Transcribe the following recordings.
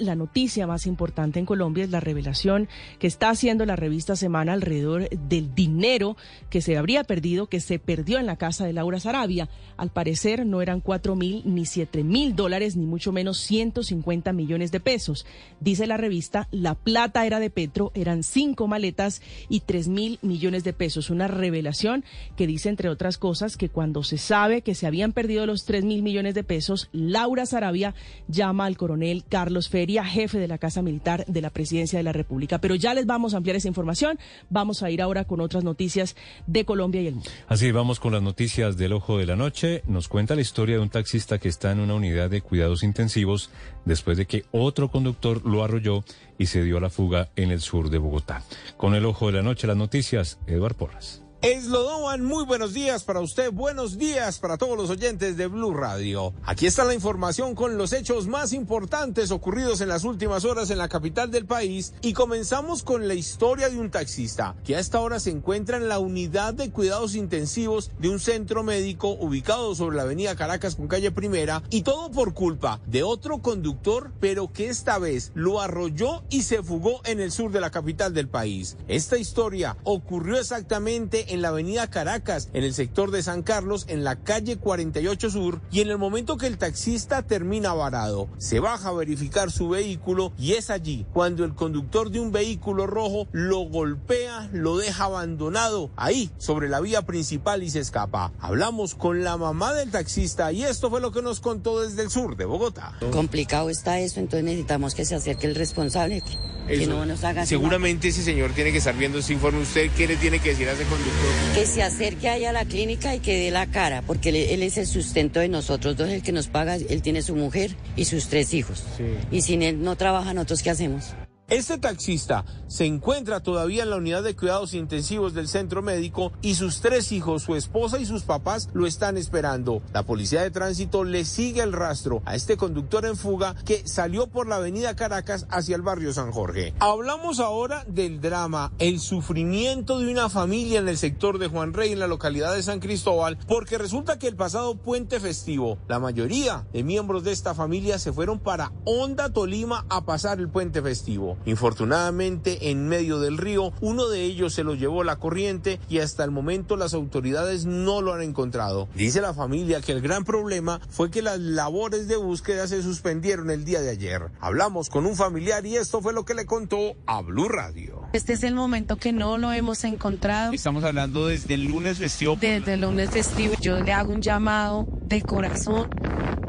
la noticia más importante en Colombia es la revelación que está haciendo la revista Semana alrededor del dinero que se habría perdido, que se perdió en la casa de Laura Sarabia. Al parecer no eran cuatro mil ni siete mil dólares, ni mucho menos 150 millones de pesos. Dice la revista, la plata era de Petro, eran cinco maletas y tres mil millones de pesos. Una revelación que dice, entre otras cosas, que cuando se sabe que se habían perdido los tres mil millones de pesos, Laura Sarabia llama al coronel Carlos Jefe de la Casa Militar de la Presidencia de la República. Pero ya les vamos a ampliar esa información. Vamos a ir ahora con otras noticias de Colombia y el mundo. Así vamos con las noticias del ojo de la noche. Nos cuenta la historia de un taxista que está en una unidad de cuidados intensivos después de que otro conductor lo arrolló y se dio a la fuga en el sur de Bogotá. Con el ojo de la noche, las noticias, Eduard Porras. Eslodowan, muy buenos días para usted, buenos días para todos los oyentes de Blue Radio. Aquí está la información con los hechos más importantes ocurridos en las últimas horas en la capital del país y comenzamos con la historia de un taxista que a esta hora se encuentra en la unidad de cuidados intensivos de un centro médico ubicado sobre la avenida Caracas con calle Primera y todo por culpa de otro conductor pero que esta vez lo arrolló y se fugó en el sur de la capital del país. Esta historia ocurrió exactamente en la avenida Caracas, en el sector de San Carlos, en la calle 48 Sur, y en el momento que el taxista termina varado, se baja a verificar su vehículo y es allí cuando el conductor de un vehículo rojo lo golpea, lo deja abandonado ahí sobre la vía principal y se escapa. Hablamos con la mamá del taxista y esto fue lo que nos contó desde el sur de Bogotá. Complicado está eso, entonces necesitamos que se acerque el responsable. Que no nos haga Seguramente ese señor tiene que estar viendo ese informe. ¿Usted qué le tiene que decir a ese conductor? Que se acerque allá a la clínica y que dé la cara, porque él, es el sustento de nosotros dos, el que nos paga. Él tiene su mujer y sus tres hijos. Y sin él no trabaja, ¿nosotros qué hacemos? Este taxista se encuentra todavía en la unidad de cuidados intensivos del centro médico y sus tres hijos, su esposa y sus papás lo están esperando. La policía de tránsito le sigue el rastro a este conductor en fuga que salió por la avenida Caracas hacia el barrio San Jorge. Hablamos ahora del drama, el sufrimiento de una familia en el sector de Juan Rey en la localidad de San Cristóbal, porque resulta que el pasado puente festivo, la mayoría de miembros de esta familia se fueron para Honda, Tolima a pasar el puente festivo. Infortunadamente, en medio del río, uno de ellos se lo llevó la corriente y hasta el momento las autoridades no lo han encontrado. Dice la familia que el gran problema fue que las labores de búsqueda se suspendieron el día de ayer. Hablamos con un familiar y esto fue lo que le contó a Blue Radio. Este es el momento que no lo hemos encontrado. Estamos hablando desde el lunes festivo. Desde el lunes festivo. Yo le hago un llamado de corazón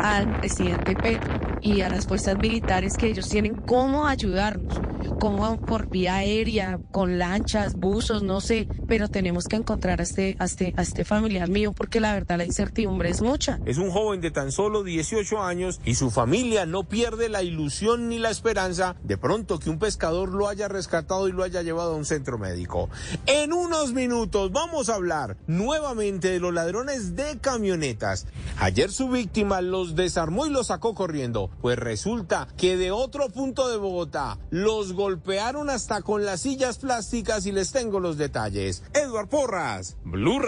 al presidente Petro y a las fuerzas militares que ellos tienen cómo ayudarnos, como por vía aérea, con lanchas, buzos, no sé, pero tenemos que encontrar a este, a este, a este familiar mío porque la verdad la incertidumbre es mucha. Es un joven de tan solo 18 años y su familia no pierde la ilusión ni la esperanza de pronto que un pescador lo haya rescatado y lo haya llevado a un centro médico. En unos minutos vamos a hablar nuevamente de los ladrones de camionetas. Ayer su víctima los desarmó y los sacó corriendo. Pues resulta que de otro punto de Bogotá los golpearon hasta con las sillas plásticas y les tengo los detalles. Edward Porras, Blue